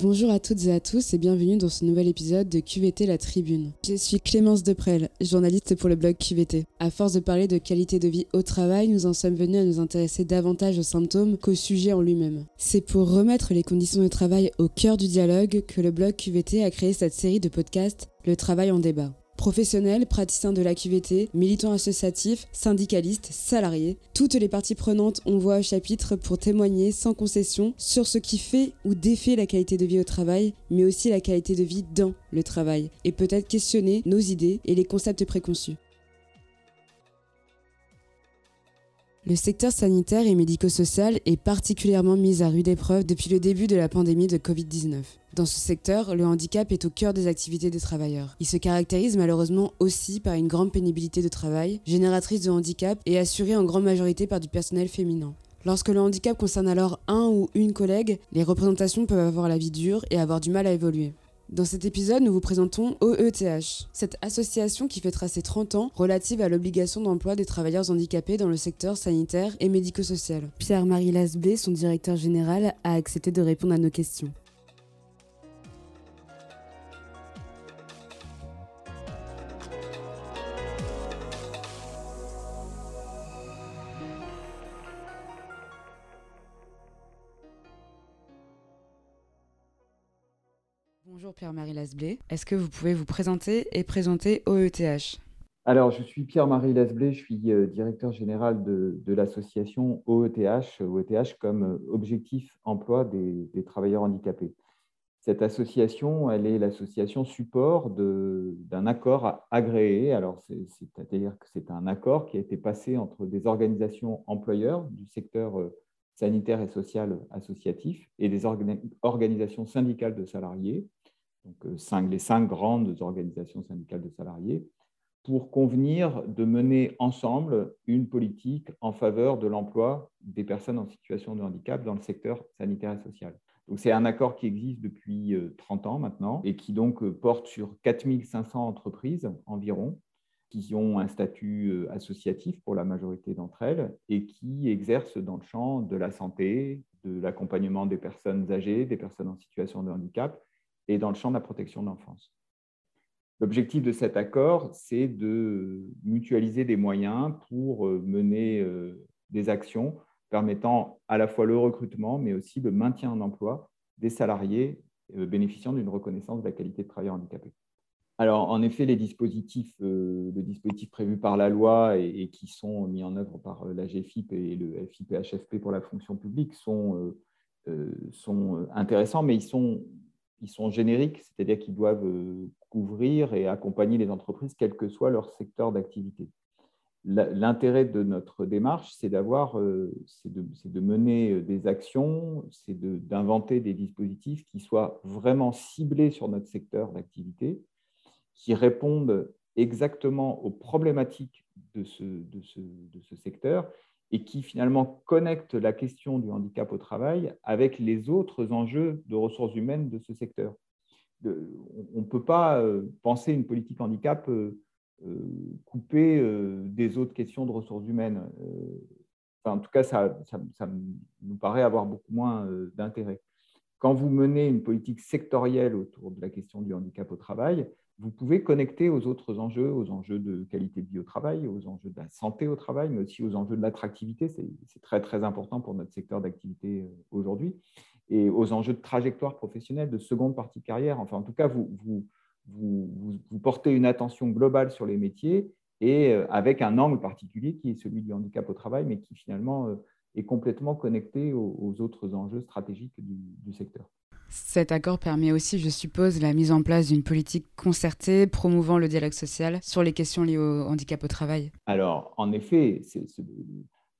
Bonjour à toutes et à tous et bienvenue dans ce nouvel épisode de QVT La Tribune. Je suis Clémence Deprel, journaliste pour le blog QVT. À force de parler de qualité de vie au travail, nous en sommes venus à nous intéresser davantage aux symptômes qu'au sujet en lui-même. C'est pour remettre les conditions de travail au cœur du dialogue que le blog QVT a créé cette série de podcasts Le travail en débat. Professionnels, praticiens de la QVT, militants associatifs, syndicalistes, salariés, toutes les parties prenantes ont voix au chapitre pour témoigner sans concession sur ce qui fait ou défait la qualité de vie au travail, mais aussi la qualité de vie dans le travail, et peut-être questionner nos idées et les concepts préconçus. Le secteur sanitaire et médico-social est particulièrement mis à rude épreuve depuis le début de la pandémie de Covid-19. Dans ce secteur, le handicap est au cœur des activités des travailleurs. Il se caractérise malheureusement aussi par une grande pénibilité de travail, génératrice de handicap et assurée en grande majorité par du personnel féminin. Lorsque le handicap concerne alors un ou une collègue, les représentations peuvent avoir la vie dure et avoir du mal à évoluer. Dans cet épisode, nous vous présentons OETH, cette association qui fait tracer 30 ans relative à l'obligation d'emploi des travailleurs handicapés dans le secteur sanitaire et médico-social. Pierre-Marie Lasbé, son directeur général, a accepté de répondre à nos questions. Pierre-Marie Lasblé. Est-ce que vous pouvez vous présenter et présenter OETH Alors, je suis Pierre-Marie Lasblé, je suis euh, directeur général de, l'association OETH, OETH comme euh, objectif emploi des, travailleurs handicapés. Cette association, elle est l'association support d'un accord agréé. Alors, c'est-à-dire que c'est un accord qui a été passé entre des organisations employeurs du secteur euh, sanitaire et social associatif et des organisations syndicales de salariés euh, les cinq grandes organisations syndicales de salariés, pour convenir de mener ensemble une politique en faveur de l'emploi des personnes en situation de handicap dans le secteur sanitaire et social. C'est un accord qui existe depuis 30 euh, ans maintenant et qui donc euh, porte sur 4500 entreprises environ qui ont un statut associatif pour la majorité d'entre elles et qui exercent dans le champ de la santé, de l'accompagnement des personnes âgées, des personnes en situation de handicap et dans le champ de la protection de l'enfance. L'objectif de cet accord, c'est de mutualiser des moyens pour euh, mener euh, des actions permettant à la fois le recrutement, mais aussi le maintien en emploi des salariés euh, bénéficiant d'une reconnaissance de la qualité de travail handicapé. Alors, en effet, les dispositifs, les dispositifs prévus par la loi et, qui sont mis en œuvre par la GFIP et le FIP-HFP pour la fonction publique sont intéressants, mais ils sont ils sont génériques, c'est-à-dire qu'ils doivent euh, couvrir et accompagner les entreprises, quel que soit leur secteur d'activité. L'intérêt de notre démarche, c'est d'avoir, euh, c'est de, mener euh, des actions, c'est d'inventer des dispositifs qui soient vraiment ciblés sur notre secteur d'activité, qui répondent exactement aux problématiques de ce, de ce, de ce secteur et qui finalement connecte la question du handicap au travail avec les autres enjeux de ressources humaines de ce secteur. on ne peut pas euh, penser une politique handicap euh, euh, coupée des autres questions de ressources humaines. en tout cas, ça, ça, nous paraît avoir beaucoup moins d'intérêt. Quand vous menez une politique sectorielle autour de la question du handicap au travail, vous pouvez connecter aux autres enjeux, aux enjeux de qualité de vie au travail, aux enjeux de la santé au travail, mais aussi aux enjeux de l'attractivité. C'est très, très important pour notre secteur d'activité euh, aujourd'hui. Et aux enjeux de trajectoire professionnelle, de seconde partie de carrière. Enfin, en tout cas, vous, portez une attention globale sur les métiers et euh, avec un angle particulier qui est celui du handicap au travail, mais qui finalement euh, est complètement connecté aux, autres enjeux stratégiques du secteur. Cet accord permet aussi, je suppose, la mise en place d'une politique concertée promouvant le dialogue social sur les questions liées au handicap au travail. Alors, en effet,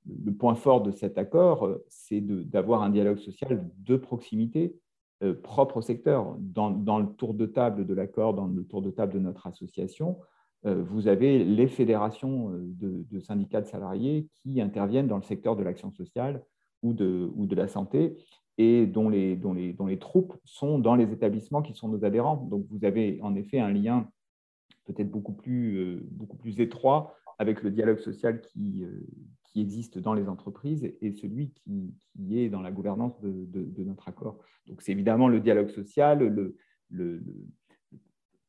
le point fort de cet accord, c'est d'avoir un dialogue social de proximité euh, propre au secteur. Dans, le tour de table de l'accord, dans le tour de table de notre association, euh, vous avez les fédérations euh, de, syndicats de salariés qui interviennent dans le secteur de l'action sociale ou de la santé et dont les, dont, les, dont les troupes sont dans les établissements qui sont nos adhérents. Donc vous avez en effet un lien peut-être beaucoup plus, euh, beaucoup plus étroit avec le dialogue social qui, euh, qui existe dans les entreprises et celui qui, est dans la gouvernance de, notre accord. Donc c'est évidemment le dialogue social, le, le,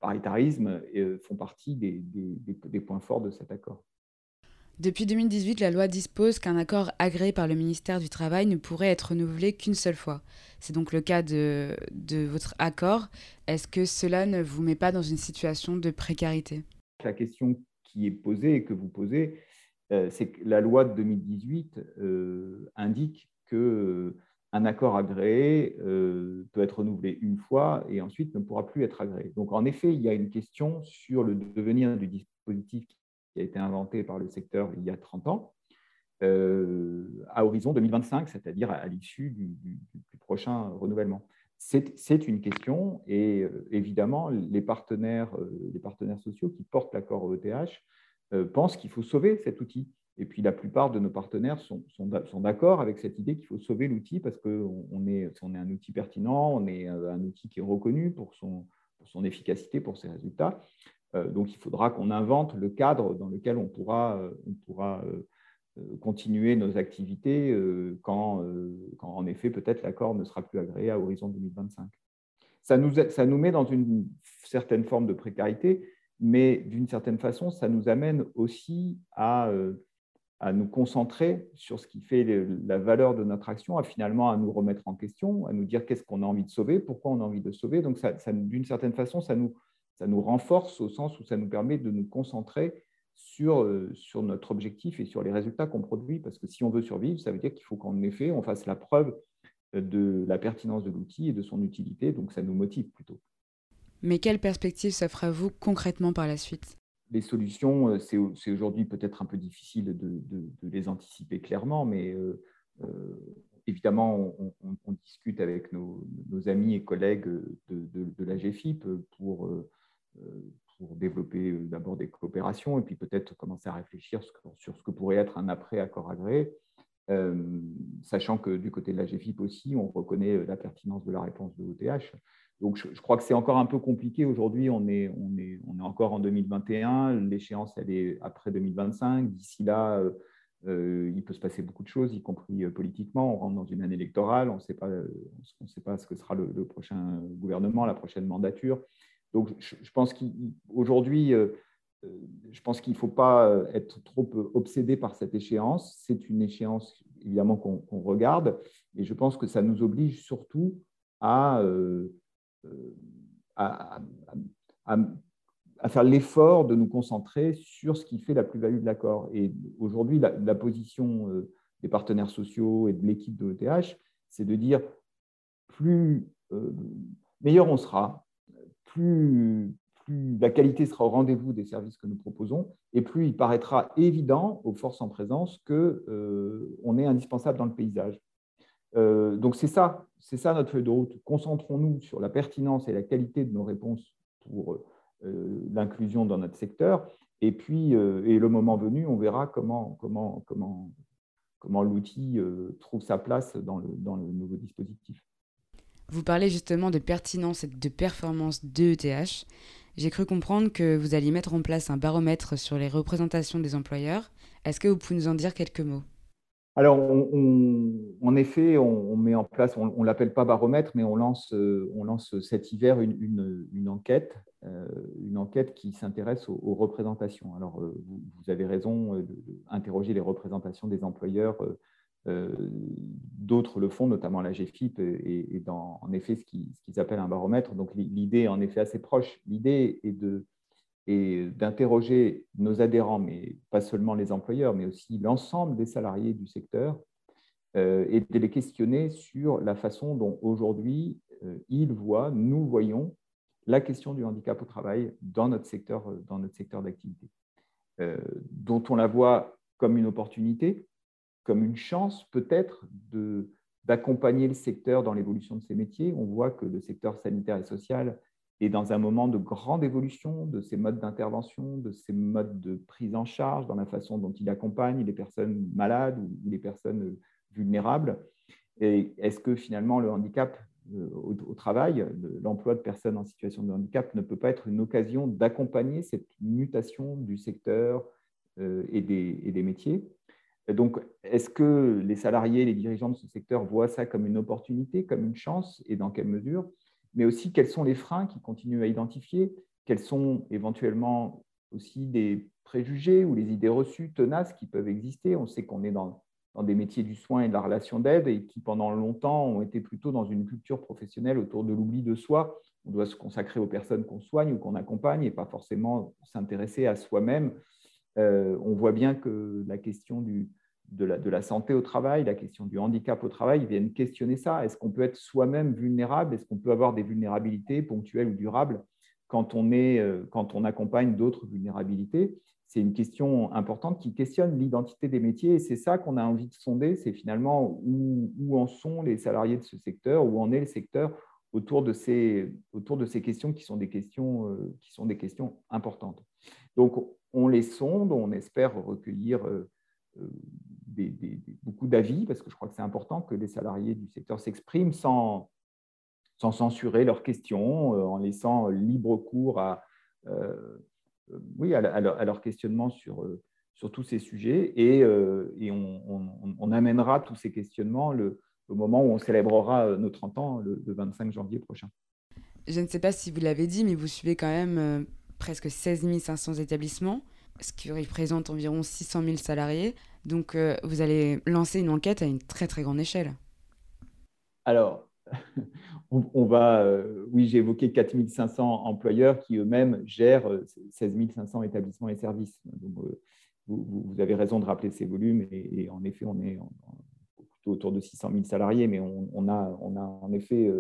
paritarisme euh, font partie des, des, points forts de cet accord. Depuis 2018, la loi dispose qu'un accord agréé par le ministère du Travail ne pourrait être renouvelé qu'une seule fois. C'est donc le cas de, de votre accord. Est-ce que cela ne vous met pas dans une situation de précarité? La question qui est posée et que vous posez, euh, c'est que la loi de 2018 euh, indique que euh, un accord agréé peut être renouvelé une fois et ensuite ne pourra plus être agréé. Donc, en effet, il y a une question sur le devenir du dispositif qui a été inventé par le secteur il y a 30 ans, à horizon 2025, c'est-à-dire à, l'issue du, prochain renouvellement. C'est une question et évidemment, les partenaires, les partenaires sociaux qui portent l'accord ETH euh, pensent qu'il faut sauver cet outil. Et puis la plupart de nos partenaires sont, d'accord avec cette idée qu'il faut sauver l'outil parce qu'on est, on est un outil pertinent, on est euh, un outil qui est reconnu pour son efficacité, pour ses résultats. Euh, donc il faudra qu'on invente le cadre dans lequel on pourra, on pourra continuer nos activités quand, en effet peut-être l'accord ne sera plus agréé à horizon 2025. Ça nous, met dans une certaine forme de précarité mais d'une certaine façon, ça nous amène aussi à, euh, nous concentrer sur ce qui fait la valeur de notre action, à finalement à nous remettre en question, à nous dire qu'est-ce qu'on a envie de sauver, pourquoi on a envie de sauver. Donc, d'une certaine façon, ça nous, ça nous renforce au sens où ça nous permet de nous concentrer sur, euh, sur notre objectif et sur les résultats qu'on produit, parce que si on veut survivre, ça veut dire qu'il faut qu'en effet, on fasse la preuve de la pertinence de l'outil et de son utilité, donc ça nous motive plutôt. Mais quelle perspective s'offre à vous concrètement par la suite? Les solutions, euh, c'est aujourd'hui peut-être un peu difficile de, les anticiper clairement, mais euh, euh, évidemment, on, discute avec nos, amis et collègues de, la GFIP pour, pour développer d'abord des coopérations et puis peut-être commencer à réfléchir sur ce que pourrait être un après-accord agréé. sachant que du côté de la GFIP aussi, on reconnaît la pertinence de la réponse de l'OTH. Donc, je, crois que c'est encore un peu compliqué aujourd'hui. On est, on, est, on est encore en 2021. L'échéance, elle est après 2025. D'ici là, euh, euh, il peut se passer beaucoup de choses, y compris euh, politiquement. On rentre dans une année électorale. On ne sait pas ce que sera le, prochain gouvernement, la prochaine mandature. Donc, je, pense qu'aujourd'hui, je pense qu'il ne faut pas être trop obsédé par cette échéance. C'est une échéance, évidemment, qu'on regarde. Et je pense que ça nous oblige surtout à faire l'effort de nous concentrer sur ce qui fait la plus-value de l'accord. Et aujourd'hui, la, position euh, des partenaires sociaux et de l'équipe de l'ETH, c'est de dire plus euh, meilleur on sera, plus, la qualité sera au rendez-vous des services que nous proposons, et plus il paraîtra évident aux forces en présence qu'on euh, est indispensable dans le paysage. Euh, donc c'est ça, c'est ça notre feuille de route. Concentrons-nous sur la pertinence et la qualité de nos réponses pour euh, l'inclusion dans notre secteur. Et puis, et le moment venu, on verra comment, comment, comment, comment l'outil trouve sa place dans le, dans le nouveau dispositif. Vous parlez justement de pertinence et de performance de ETH. J'ai cru comprendre que vous alliez mettre en place un baromètre sur les représentations des employeurs. Est-ce que vous pouvez nous en dire quelques mots? Alors, en effet, on, met en place, on ne l'appelle pas baromètre, mais on lance, euh, on lance cet hiver une, enquête, euh, une enquête qui s'intéresse aux, représentations. Alors, euh, vous, avez raison d'interroger les représentations des employeurs. D'autres le font, notamment la GFIP, et, en effet, ce qu'ils appellent un baromètre. Donc, l'idée est en effet assez proche. L'idée est de d'interroger nos adhérents, mais pas seulement les employeurs, mais aussi l'ensemble des salariés du secteur, euh, et de les questionner sur la façon dont aujourd'hui euh, ils voient, nous voyons, la question du handicap au travail dans notre secteur, d'activité, euh, dont on la voit comme une opportunité, comme une chance peut-être d'accompagner le secteur dans l'évolution de ses métiers. On voit que le secteur sanitaire et social et dans un moment de grande évolution de ces modes d'intervention, de ces modes de prise en charge, dans la façon dont il accompagne les personnes malades ou les personnes vulnérables. Et est-ce que finalement le handicap euh, au, travail, l'emploi de personnes en situation de handicap ne peut pas être une occasion d'accompagner cette mutation du secteur euh, et des métiers? Donc, est-ce que les salariés, les dirigeants de ce secteur voient ça comme une opportunité, comme une chance, et dans quelle mesure? Mais aussi, quels sont les freins qu'ils continuent à identifier? Quels sont éventuellement aussi des préjugés ou les idées reçues tenaces qui peuvent exister? On sait qu'on est dans, des métiers du soin et de la relation d'aide et qui, pendant longtemps, ont été plutôt dans une culture professionnelle autour de l'oubli de soi. On doit se consacrer aux personnes qu'on soigne ou qu'on accompagne et pas forcément s'intéresser à soi-même. Euh, on voit bien que la question du, de la, santé au travail, la question du handicap au travail viennent questionner ça. Est-ce qu'on peut être soi-même vulnérable? Est-ce qu'on peut avoir des vulnérabilités ponctuelles ou durables quand on, est, euh, quand on accompagne d'autres vulnérabilités? C'est une question importante qui questionne l'identité des métiers et c'est ça qu'on a envie de sonder. C'est finalement où, en sont les salariés de ce secteur, où en est le secteur autour de ces, autour de ces questions qui sont des questions, euh, qui sont des questions importantes. Donc, on les sonde, on espère recueillir euh, beaucoup d'avis, parce que je crois que c'est important que les salariés du secteur s'expriment sans, sans censurer leurs questions, euh, en laissant libre cours à, euh, oui, à, leur, questionnement sur, euh, sur tous ces sujets. Et, et on, amènera tous ces questionnements le, au moment où on célébrera nos 30 ans, le, 25 janvier prochain. Je ne sais pas si vous l'avez dit, mais vous suivez quand même presque 16 500 établissements, ce qui représente environ 600 000 salariés. Donc, euh, vous allez lancer une enquête à une très, très grande échelle. Alors, on, va, euh, oui, j'ai évoqué 4500 employeurs qui eux-mêmes gèrent 16 euh, 500 établissements et services. Vous, avez raison de rappeler ces volumes et, en effet, on est autour de 600 000 salariés, mais on, a, en effet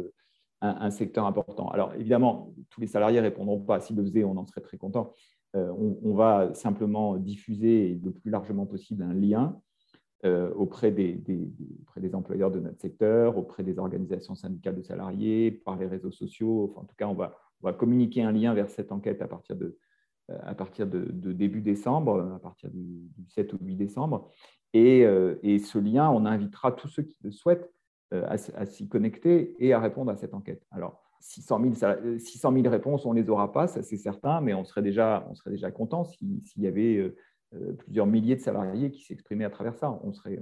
un, secteur important. Alors, évidemment, tous les salariés répondront pas. S'ils le faisaient, on en serait très content. Euh, on, va simplement diffuser le plus largement possible un lien euh, auprès des, employeurs de notre secteur, auprès des organisations syndicales de salariés, par les réseaux sociaux. en tout cas, on va, communiquer un lien vers cette enquête à partir de, euh, début décembre, à partir du, 7 ou 8 décembre. Et, ce lien, on invitera tous ceux qui le souhaitent à, s'y connecter et à répondre à cette enquête. 600 000, réponses, on ne les aura pas, ça c'est certain, mais on serait déjà, on serait déjà content s'il y avait euh, euh, plusieurs milliers de salariés qui s'exprimaient à travers ça. On serait,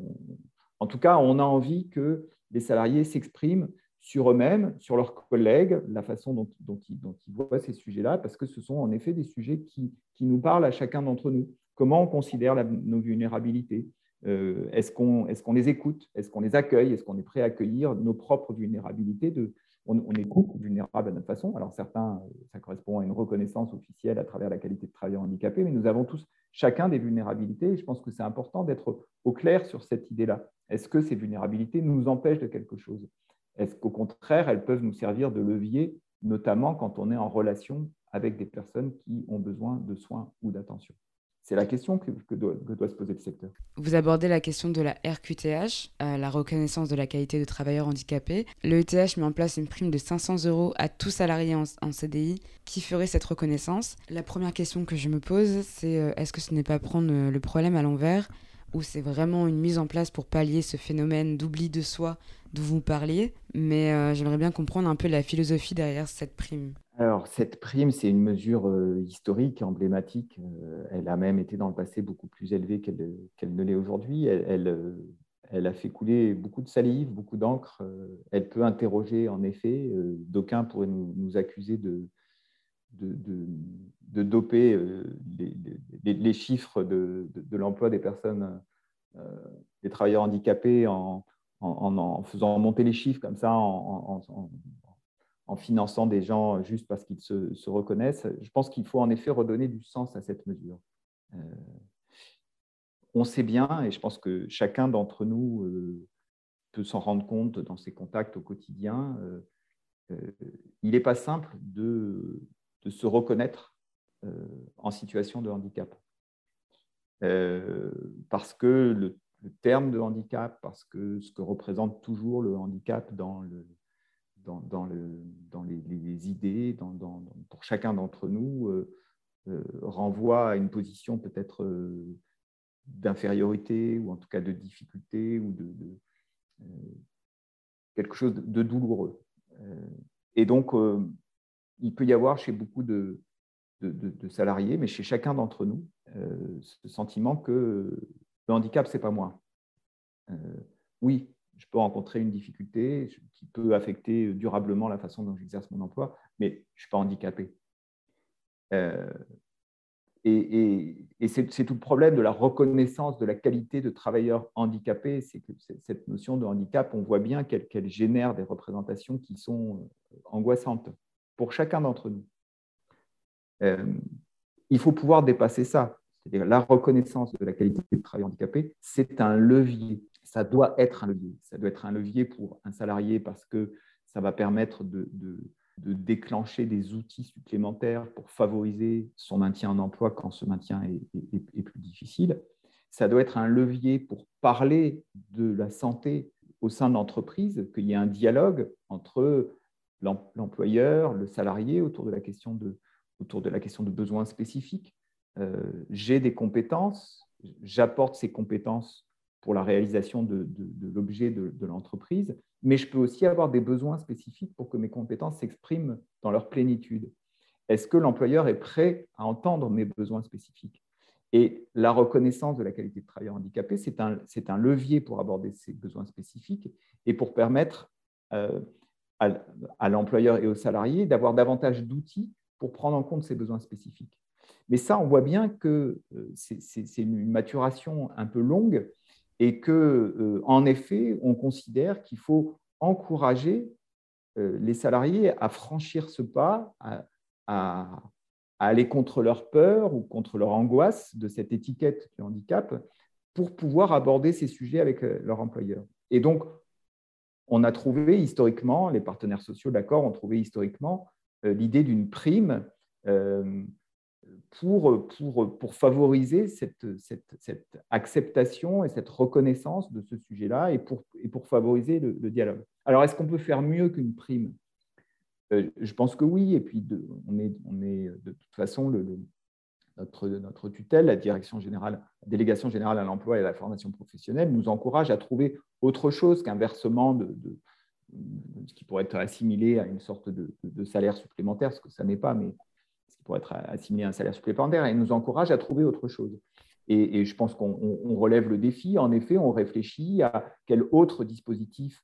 En tout cas, on a envie que les salariés s'expriment sur eux-mêmes, sur leurs collègues, la façon dont, ils, voient ces sujets-là, parce que ce sont en effet des sujets qui, nous parlent à chacun d'entre nous. Comment on considère nos vulnérabilités? Euh, Est-ce qu'on est les écoute? Est-ce qu'on les accueille? Est-ce qu'on est prêt à accueillir nos propres vulnérabilités on, est tous vulnérables à notre façon. Alors certains, ça correspond à une reconnaissance officielle à travers la qualité de travailleur handicapé, mais nous avons tous chacun des vulnérabilités. Je pense que c'est important d'être au clair sur cette idée-là. Est-ce que ces vulnérabilités nous empêchent de quelque chose? Est-ce qu'au contraire, elles peuvent nous servir de levier, notamment quand on est en relation avec des personnes qui ont besoin de soins ou d'attention? C'est la question que, doit, se poser le secteur. Vous abordez la question de la RQTH, euh, la reconnaissance de la qualité de travailleur handicapé. Le ETH met en place une prime de 500 euros à tout salarié en, CDI qui ferait cette reconnaissance. La première question que je me pose, c'est euh, est-ce que ce n'est pas prendre euh, le problème à l'envers ou c'est vraiment une mise en place pour pallier ce phénomène d'oubli de soi dont vous parliez? Mais j'aimerais bien comprendre un peu la philosophie derrière cette prime. Alors, cette prime, c'est une mesure euh, historique, emblématique. Euh, elle a même été dans le passé beaucoup plus élevée qu'elle ne l'est aujourd'hui. Elle, euh, elle, a fait couler beaucoup de salive, beaucoup d'encre. Elle peut interroger, en effet. D'aucuns pourraient nous, accuser de, de, doper les, chiffres de, l'emploi des personnes, des travailleurs handicapés en, en, faisant monter les chiffres comme ça, en, en finançant des gens juste parce qu'ils se, reconnaissent. Je pense qu'il faut en effet redonner du sens à cette mesure. Euh, on sait bien, et je pense que chacun d'entre nous euh, peut s'en rendre compte dans ses contacts au quotidien, euh, il n'est pas simple de, se reconnaître en situation de handicap. parce que le, terme de handicap, parce que ce que représente toujours le handicap dans le, dans, le, dans les, idées, pour chacun d'entre nous, euh, euh, renvoie à une position peut-être euh, d'infériorité ou en tout cas de difficulté ou de, quelque chose de, douloureux. et donc, il peut y avoir chez beaucoup de, de salariés, mais chez chacun d'entre nous, ce sentiment que Le handicap, ce n'est pas moi. oui, je peux rencontrer une difficulté qui peut affecter durablement la façon dont j'exerce mon emploi, mais je ne suis pas handicapé. Euh, et, c'est tout le problème de la reconnaissance de la qualité de travailleur handicapé, c'est que cette notion de handicap, on voit bien qu'elle génère des représentations qui sont euh, angoissantes pour chacun d'entre nous. Euh, il faut pouvoir dépasser ça. C'est-à-dire la reconnaissance de la qualité de travail handicapé, c'est un levier. Ça doit être un levier. Ça doit être un levier pour un salarié parce que ça va permettre de, déclencher des outils supplémentaires pour favoriser son maintien en emploi quand ce maintien est, plus difficile. Ça doit être un levier pour parler de la santé au sein de l'entreprise, qu'il y ait un dialogue entre l'employeur, le salarié autour de la question de, autour de, la question de besoins spécifiques. Euh, j'ai des compétences, j'apporte ces compétences pour la réalisation de, l'objet de, l'entreprise, mais je peux aussi avoir des besoins spécifiques pour que mes compétences s'expriment dans leur plénitude. Est-ce que l'employeur est prêt à entendre mes besoins spécifiques? Et la reconnaissance de la qualité de travailleur handicapé, c'est un, levier pour aborder ces besoins spécifiques et pour permettre euh, à, à l'employeur et aux salariés d'avoir davantage d'outils pour prendre en compte ces besoins spécifiques. Mais ça, on voit bien que euh, c'est une maturation un peu longue et que, euh, en effet, on considère qu'il faut encourager euh, les salariés à franchir ce pas, à, aller contre leur peur ou contre leur angoisse de cette étiquette du handicap pour pouvoir aborder ces sujets avec euh, leur employeur. Et donc, on a trouvé historiquement, les partenaires sociaux, d'accord, ont trouvé historiquement l'idée d'une prime pour, pour, pour favoriser cette, cette, cette, acceptation et cette reconnaissance de ce sujet-là et pour, et pour favoriser le, dialogue. Alors, est-ce qu'on peut faire mieux qu'une prime? Euh, Je pense que oui, et puis de, on, est, on est de toute façon notre, notre, tutelle, la direction générale, délégation générale à l'emploi et à la formation professionnelle, nous encourage à trouver autre chose qu'un versement de, de, ce qui pourrait être assimilé à une sorte de, de salaire supplémentaire, ce que ça n'est pas, mais pour être assimilé à un salaire supplémentaire et nous encourage à trouver autre chose. Et, je pense qu'on relève le défi. En effet, on réfléchit à quel autre dispositif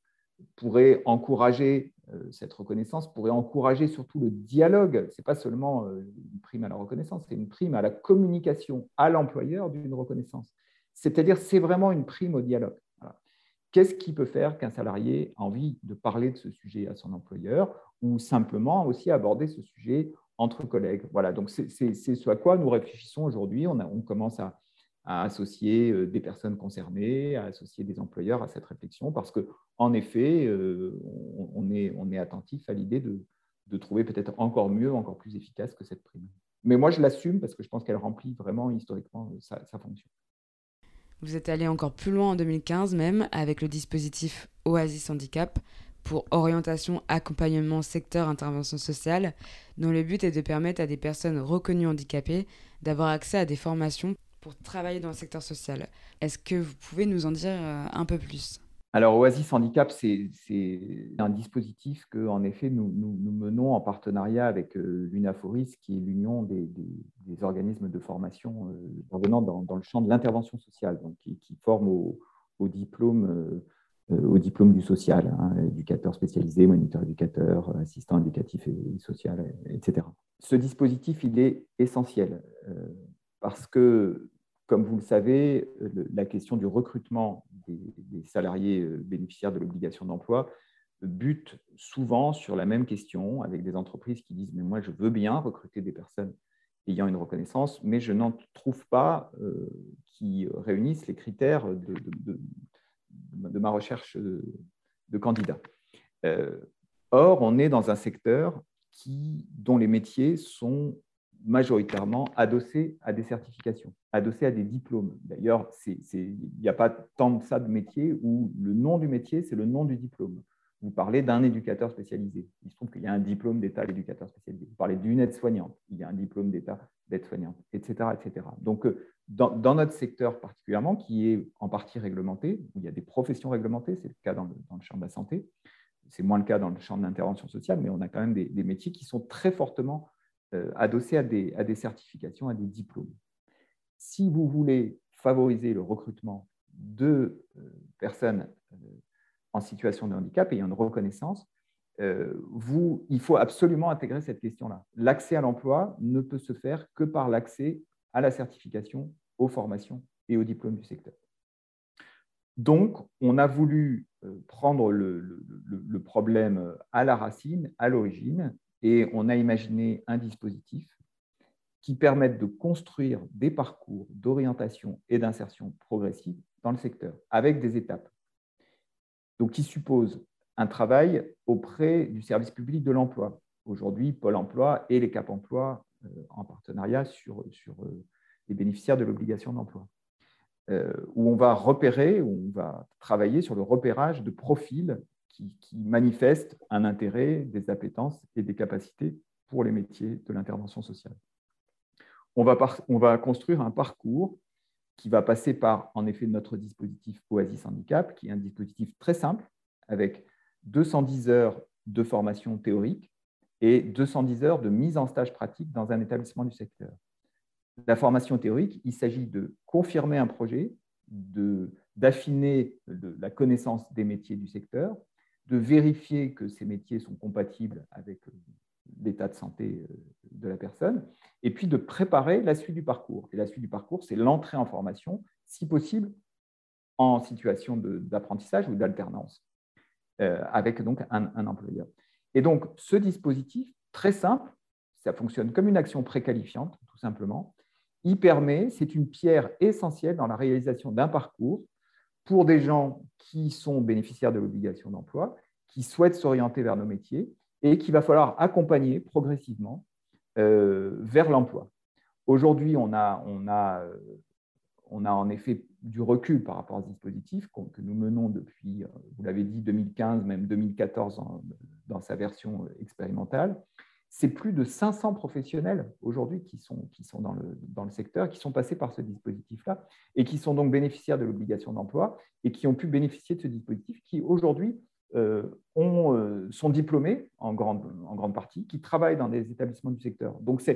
pourrait encourager euh, cette reconnaissance, pourrait encourager surtout le dialogue. Ce n'est pas seulement euh, une prime à la reconnaissance, c'est une prime à la communication à l'employeur d'une reconnaissance. C'est-à-dire, c'est vraiment une prime au dialogue. Qu'est-ce qui peut faire qu'un salarié a envie de parler de ce sujet à son employeur ou simplement aussi aborder ce sujet entre collègues. Voilà, donc c'est ce à quoi nous réfléchissons aujourd'hui. On, commence à, associer euh, des personnes concernées, à associer des employeurs à cette réflexion, parce qu'en effet, euh, on, est, attentif à l'idée de, trouver peut-être encore mieux, encore plus efficace que cette prime. Mais moi, je l'assume parce que je pense qu'elle remplit vraiment historiquement sa, sa fonction. Vous êtes allé encore plus loin en 2015 même avec le dispositif Oasis Handicap pour orientation, accompagnement, secteur, intervention sociale, dont le but est de permettre à des personnes reconnues handicapées d'avoir accès à des formations pour travailler dans le secteur social. Est-ce que vous pouvez nous en dire euh, un peu plus? Alors, Oasis Handicap, c'est un dispositif que, en effet, nous, menons en partenariat avec euh, l'UNAFORIS, qui est l'union des, organismes de formation euh, dans, dans, le champ de l'intervention sociale, donc qui, forment au, diplôme euh, euh, au diplôme du social, hein, éducateur spécialisé, moniteur éducateur, assistant éducatif et social, etc. Ce dispositif, il est essentiel euh, parce que, comme vous le savez, la question du recrutement des, salariés euh, bénéficiaires de l'obligation d'emploi bute souvent sur la même question avec des entreprises qui disent mais moi je veux bien recruter des personnes ayant une reconnaissance, mais je n'en trouve pas qui réunissent les critères de ma recherche de, candidats. Euh, or, on est dans un secteur qui, dont les métiers sont majoritairement adossés à des certifications, adossés à des diplômes. D'ailleurs, il n'y a pas tant de ça de métiers où le nom du métier, c'est le nom du diplôme. Vous parlez d'un éducateur spécialisé. Il se trouve qu'il y a un diplôme d'État d'éducateur spécialisé. Vous parlez d'une aide-soignante. Il y a un diplôme d'État d'aide-soignante, etc., etc. Donc, euh, dans, notre secteur particulièrement, qui est en partie réglementé, où il y a des professions réglementées, c'est le cas dans le, champ de la santé, c'est moins le cas dans le champ de l'intervention sociale, mais on a quand même des, métiers qui sont très fortement euh, adossés à des, à des certifications, à des diplômes. Si vous voulez favoriser le recrutement de personnes en situation de handicap ayant une reconnaissance, vous, il faut absolument intégrer cette question-là. L'accès à l'emploi ne peut se faire que par l'accès à la certification, aux formations et aux diplômes du secteur. Donc, on a voulu euh, prendre le, problème à la racine, à l'origine, et on a imaginé un dispositif qui permette de construire des parcours d'orientation et d'insertion progressive dans le secteur, avec des étapes. Donc, qui suppose un travail auprès du service public de l'emploi. Aujourd'hui, Pôle emploi et les Cap emploi euh, en partenariat sur, sur euh, les bénéficiaires de l'obligation d'emploi. Euh, où on va repérer, où on va travailler sur le repérage de profils qui, manifestent un intérêt, des appétences et des capacités pour les métiers de l'intervention sociale. On va, on va construire un parcours qui va passer par, en effet, notre dispositif Oasis Handicap, qui est un dispositif très simple, avec 210 heures de formation théorique et 210 heures de mise en stage pratique dans un établissement du secteur la formation théorique, il s'agit de confirmer un projet, d'affiner la connaissance des métiers du secteur, de vérifier que ces métiers sont compatibles avec euh, l'état de santé euh, de la personne, et puis de préparer la suite du parcours. Et la suite du parcours, c'est l'entrée en formation, si possible, en situation d'apprentissage ou d'alternance, euh, avec donc un, un, employeur. Et donc, ce dispositif, très simple, ça fonctionne comme une action préqualifiante, tout simplement, il permet, c'est une pierre essentielle dans la réalisation d'un parcours pour des gens qui sont bénéficiaires de l'obligation d'emploi, qui souhaitent s'orienter vers nos métiers et qu'il va falloir accompagner progressivement euh, vers l'emploi. Aujourd'hui, on a, on, a, euh, on a en effet du recul par rapport à ce dispositif que nous menons depuis, euh, vous l'avez dit, 2015, même 2014 dans sa version expérimentale c'est plus de 500 professionnels aujourd'hui qui sont, qui sont dans, le, dans le secteur, qui sont passés par ce dispositif-là et qui sont donc bénéficiaires de l'obligation d'emploi et qui ont pu bénéficier de ce dispositif qui aujourd'hui euh, euh, sont diplômés en grande, en grande partie, qui travaillent dans des établissements du secteur. Donc ça,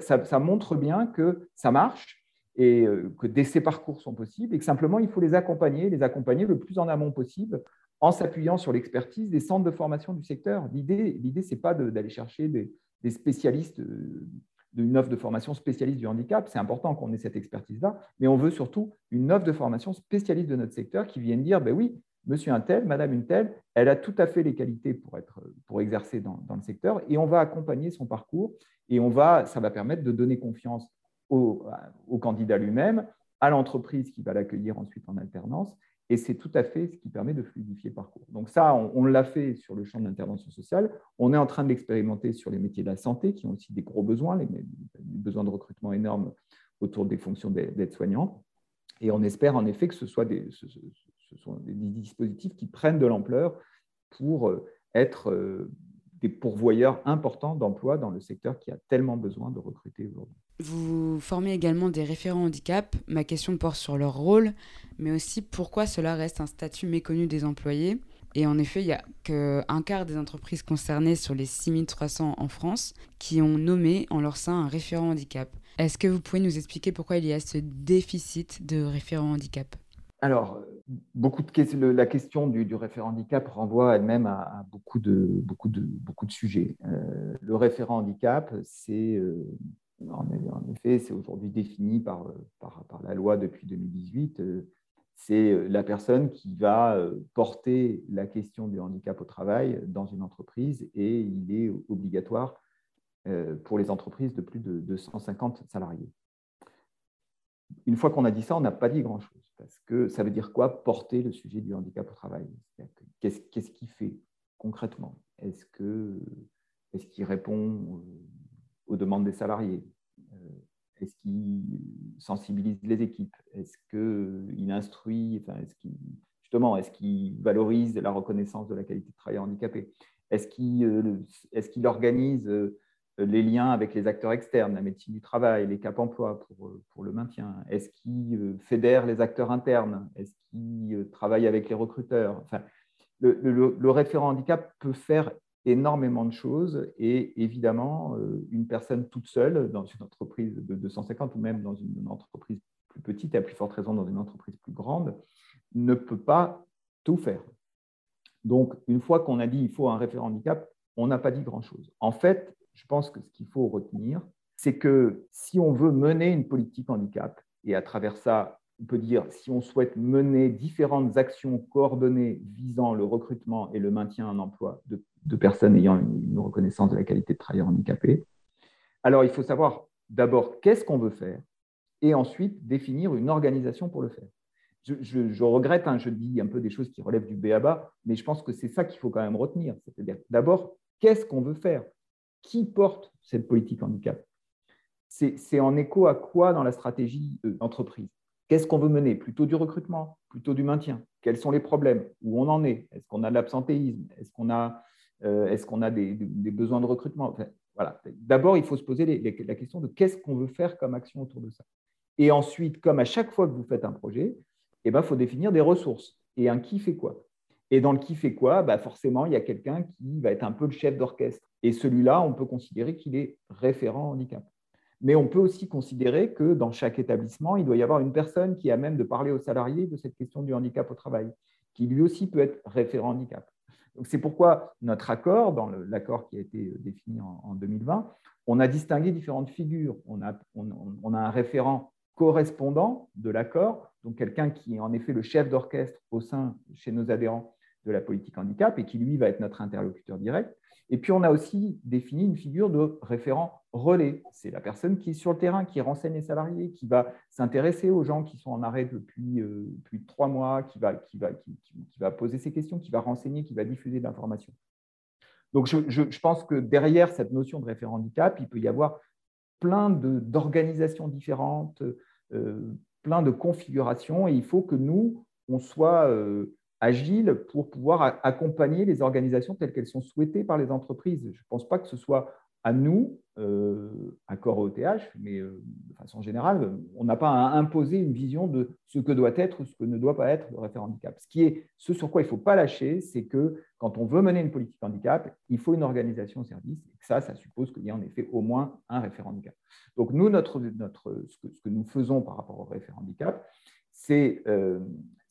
ça, montre bien que ça marche et euh, que ces parcours sont possibles et que simplement il faut les accompagner, les accompagner le plus en amont possible en s'appuyant sur l'expertise des centres de formation du secteur. L'idée, l'idée ce n'est pas d'aller chercher des, spécialistes euh, d'une offre de formation spécialiste du handicap. C'est important qu'on ait cette expertise-là, mais on veut surtout une offre de formation spécialiste de notre secteur qui vienne dire, ben oui, monsieur un tel, madame une telle, elle a tout à fait les qualités pour, être, pour exercer dans, le secteur, et on va accompagner son parcours, et on va, ça va permettre de donner confiance au, au candidat lui-même, à l'entreprise qui va l'accueillir ensuite en alternance, et c'est tout à fait ce qui permet de fluidifier le parcours. Donc ça, on, l'a fait sur le champ de l'intervention sociale. On est en train de l'expérimenter sur les métiers de la santé, qui ont aussi des gros besoins, les, besoins de recrutement énormes autour des fonctions d'aide-soignant. Et on espère en effet que ce, soit des, ce, sont des dispositifs qui prennent de l'ampleur pour euh, être euh, des pourvoyeurs importants d'emplois dans le secteur qui a tellement besoin de recruter aujourd'hui. Vous formez également des référents handicap. Ma question porte sur leur rôle, mais aussi pourquoi cela reste un statut méconnu des employés. Et en effet, il n'y a qu'un quart des entreprises concernées sur les 6300 en France qui ont nommé en leur sein un référent handicap. Est-ce que vous pouvez nous expliquer pourquoi il y a ce déficit de référents handicap? Alors, beaucoup de, la question du, référent handicap renvoie elle-même à, beaucoup, de, beaucoup, de, beaucoup de sujets. Euh, le référent handicap, c'est euh, en, effet, c'est aujourd'hui défini par, par, la loi depuis 2018. Euh, c'est euh, la personne qui va euh, porter la question du handicap au travail dans une entreprise et il est obligatoire pour les entreprises de plus de 250 salariés. Une fois qu'on a dit ça, on n'a pas dit grand-chose, parce que ça veut dire quoi porter le sujet du handicap au travail? Qu'est-ce qu'il fait concrètement? Est-ce qu'il répond aux demandes des salariés. Euh, Est-ce qu'il sensibilise les équipes? Est-ce qu'il instruit? Enfin, est qu'il, Justement, est-ce qu'il valorise la reconnaissance de la qualité de travail handicapé? Est-ce qu'il, euh, est qu'il organise euh, les liens avec les acteurs externes, la médecine du travail, les cap emploi pour, pour le maintien? Est-ce qu'il fédère les acteurs internes? Est-ce qu'il travaille avec les recruteurs? Enfin, le, le, référent handicap peut faire énormément de choses et évidemment, euh, une personne toute seule dans une entreprise de 250 ou même dans une entreprise plus petite et à plus forte raison dans une entreprise plus grande, ne peut pas tout faire. Donc, une fois qu'on a dit il faut un référent handicap, on n'a pas dit grand-chose. En fait, je pense que ce qu'il faut retenir, c'est que si on veut mener une politique handicap, et à travers ça, on peut dire si on souhaite mener différentes actions coordonnées visant le recrutement et le maintien en emploi de, personnes ayant une, reconnaissance de la qualité de travailleur handicapé, alors il faut savoir d'abord qu'est-ce qu'on veut faire et ensuite définir une organisation pour le faire. Je, regrette, hein, je dis un peu des choses qui relèvent du BABA, mais je pense que c'est ça qu'il faut quand même retenir. C'est-à-dire d'abord, qu'est-ce qu'on veut faire? Qui porte cette politique handicap? C'est en écho à quoi dans la stratégie d'entreprise Qu'est-ce qu'on veut mener? Plutôt du recrutement, plutôt du maintien? Quels sont les problèmes? Où on en est? Est-ce qu'on a de l'absentéisme? Est-ce qu'on a, euh, est qu'on a des, besoins de recrutement? Voilà. D'abord, il faut se poser la question de qu'est-ce qu'on veut faire comme action autour de ça. Et ensuite, comme à chaque fois que vous faites un projet, il eh ben, faut définir des ressources et un qui fait quoi? Et dans le qui fait quoi, bah forcément, il y a quelqu'un qui va être un peu le chef d'orchestre. Et celui-là, on peut considérer qu'il est référent handicap. Mais on peut aussi considérer que dans chaque établissement, il doit y avoir une personne qui a même de parler aux salariés de cette question du handicap au travail, qui lui aussi peut être référent handicap. C'est pourquoi notre accord, dans l'accord qui a été défini en, 2020, on a distingué différentes figures. On a, on, a un référent correspondant de l'accord, donc quelqu'un qui est en effet le chef d'orchestre au sein, chez nos adhérents, de la politique handicap et qui, lui, va être notre interlocuteur direct. Et puis, on a aussi défini une figure de référent relais. C'est la personne qui est sur le terrain, qui renseigne les salariés, qui va s'intéresser aux gens qui sont en arrêt depuis euh, plus de trois mois, qui va, poser ses questions, qui va renseigner, qui va diffuser de l'information. Donc, je, je, pense que derrière cette notion de référent handicap, il peut y avoir plein d'organisations différentes, euh, plein de configurations, et il faut que nous, on soit euh, agile pour pouvoir accompagner les organisations telles qu'elles sont souhaitées par les entreprises. Je ne pense pas que ce soit à nous, euh, corps OTH, mais euh, de façon générale, on n'a pas à imposer une vision de ce que doit être ou ce que ne doit pas être le référent handicap. Ce, qui est, ce sur quoi il ne faut pas lâcher, c'est que quand on veut mener une politique handicap, il faut une organisation au service. Et ça, ça suppose qu'il y ait en effet au moins un référent handicap. Donc nous, notre, notre, ce, que, ce que nous faisons par rapport au référent handicap, c'est euh,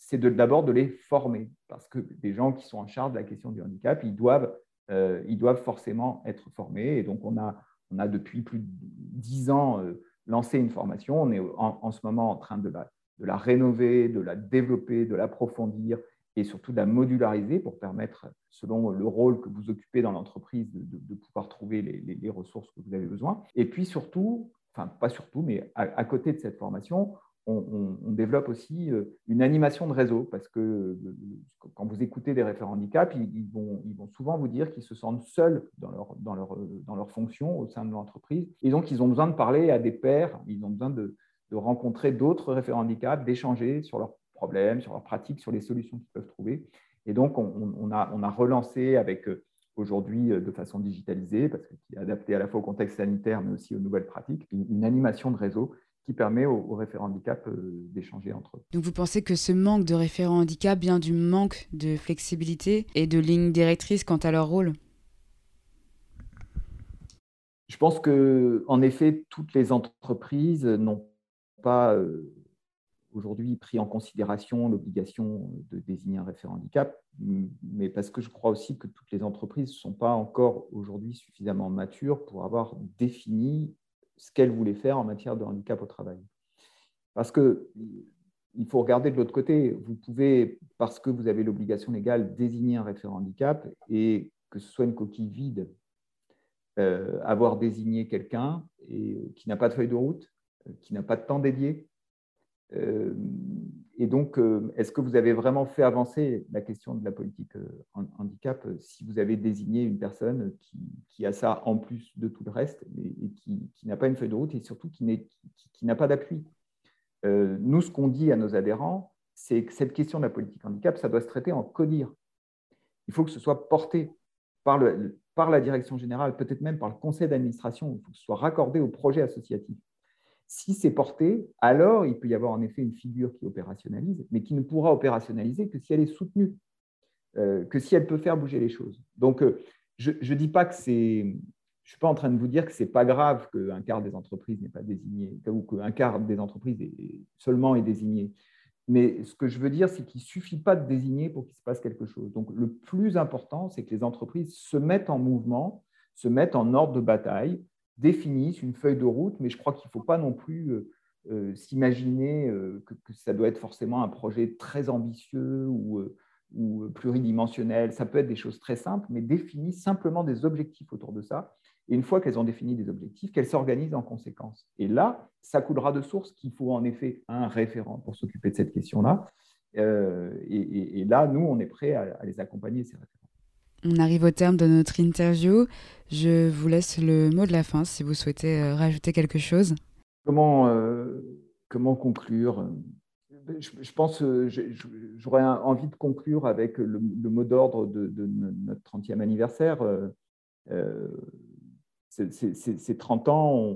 c'est d'abord de, les former, parce que des gens qui sont en charge de la question du handicap, ils doivent, euh, ils doivent forcément être formés. Et donc, on a, on a depuis plus de dix ans euh, lancé une formation. On est en, ce moment en train de la, de la rénover, de la développer, de l'approfondir et surtout de la modulariser pour permettre, selon le rôle que vous occupez dans l'entreprise, de, pouvoir trouver les, ressources que vous avez besoin. Et puis surtout, enfin pas surtout, mais à côté de cette formation, on, développe aussi euh, une animation de réseau parce que euh, quand vous écoutez des référents handicap, ils, vont, souvent vous dire qu'ils se sentent seuls dans leur, dans, leur, fonction au sein de l'entreprise. Et donc, ils ont besoin de parler à des pairs, ils ont besoin de, rencontrer d'autres référents handicap, d'échanger sur leurs problèmes, sur leurs pratiques, sur les solutions qu'ils peuvent trouver. Et donc, on, a, on a relancé avec euh, aujourd'hui de façon digitalisée, parce qu'il est adapté à la fois au contexte sanitaire, mais aussi aux nouvelles pratiques, une animation de réseau qui permet aux, référents handicap euh, d'échanger entre eux. Donc vous pensez que ce manque de référents handicap vient du manque de flexibilité et de lignes directrices quant à leur rôle? Je pense que, en effet, toutes les entreprises n'ont pas euh, aujourd'hui pris en considération l'obligation de désigner un référent handicap, mais parce que je crois aussi que toutes les entreprises ne sont pas encore aujourd'hui suffisamment matures pour avoir défini ce qu'elle voulait faire en matière de handicap au travail. Parce que il faut regarder de l'autre côté. Vous pouvez, parce que vous avez l'obligation légale, désigner un référent handicap et que ce soit une coquille vide, euh, avoir désigné quelqu'un qui n'a pas de feuille de route, qui n'a pas de temps dédié, euh, et donc, euh, est-ce que vous avez vraiment fait avancer la question de la politique euh, handicap si vous avez désigné une personne qui, a ça en plus de tout le reste et, qui, n'a pas une feuille de route et surtout qui, n'a pas d'appui? Nous, ce qu'on dit à nos adhérents, c'est que cette question de la politique handicap, ça doit se traiter en CODIR. Il faut que ce soit porté par, par la direction générale, peut-être même par le conseil d'administration, il faut que ce soit raccordé au projet associatif. Si c'est porté, alors il peut y avoir en effet une figure qui opérationnalise, mais qui ne pourra opérationnaliser que si elle est soutenue, euh, que si elle peut faire bouger les choses. Donc, euh, je ne dis pas que c'est je ne suis pas en train de vous dire que ce n'est pas grave qu'un quart des entreprises n'est pas désigné, ou qu'un quart des entreprises seulement est désigné. Mais ce que je veux dire, c'est qu'il ne suffit pas de désigner pour qu'il se passe quelque chose. Donc, le plus important, c'est que les entreprises se mettent en mouvement, se mettent en ordre de bataille, définissent une feuille de route, mais je crois qu'il ne faut pas non plus euh, euh, s'imaginer euh, que, ça doit être forcément un projet très ambitieux ou, pluridimensionnel. Ça peut être des choses très simples, mais définissent simplement des objectifs autour de ça. Et une fois qu'elles ont défini des objectifs, qu'elles s'organisent en conséquence. Et là, ça coulera de source qu'il faut en effet un référent pour s'occuper de cette question-là. et, là, nous, on est prêt à, à les accompagner, ces référents. On arrive au terme de notre interview. Je vous laisse le mot de la fin si vous souhaitez euh, rajouter quelque chose. Comment, euh, comment conclure? Je, pense euh, j'aurais envie de conclure avec le, mot d'ordre de, notre 30e anniversaire. ces 30 ans,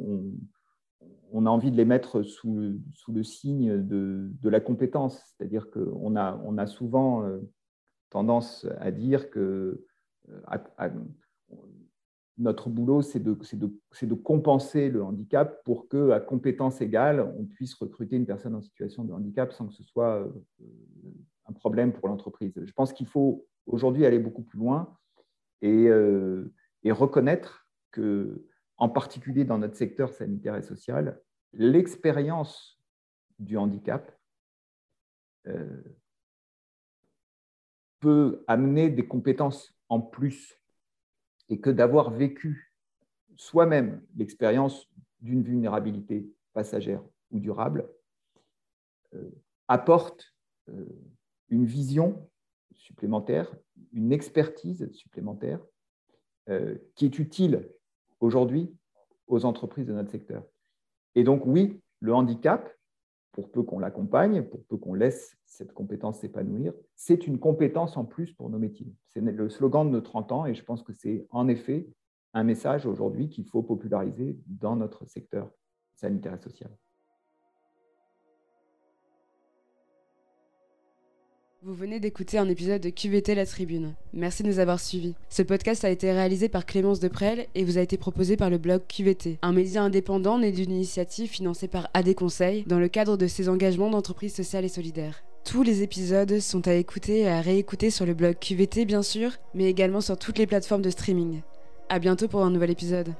on, a envie de les mettre sous, le signe de, la compétence. C'est-à-dire qu'on a, on a souvent tendance à dire que notre boulot, c'est de, compenser le handicap pour qu'à compétence égale, on puisse recruter une personne en situation de handicap sans que ce soit euh, un problème pour l'entreprise. Je pense qu'il faut aujourd'hui aller beaucoup plus loin et, euh, reconnaître que, en particulier dans notre secteur sanitaire et social, l'expérience du handicap euh, peut amener des compétences en plus et que d'avoir vécu soi-même l'expérience d'une vulnérabilité passagère ou durable euh, apporte euh, une vision supplémentaire, une expertise supplémentaire euh, qui est utile aujourd'hui aux entreprises de notre secteur. Et donc oui, le handicap, pour peu qu'on l'accompagne, pour peu qu'on laisse cette compétence s'épanouir, c'est une compétence en plus pour nos métiers. C'est le slogan de nos 30 ans et je pense que c'est en effet un message aujourd'hui qu'il faut populariser dans notre secteur sanitaire et social. Vous venez d'écouter un épisode de QVT La Tribune. Merci de nous avoir suivis. Ce podcast a été réalisé par Clémence Deprel et vous a été proposé par le blog QVT, un média indépendant né d'une initiative financée par AD Conseil dans le cadre de ses engagements d'entreprise sociale et solidaire. Tous les épisodes sont à écouter et à réécouter sur le blog QVT bien sûr, mais également sur toutes les plateformes de streaming. A bientôt pour un nouvel épisode.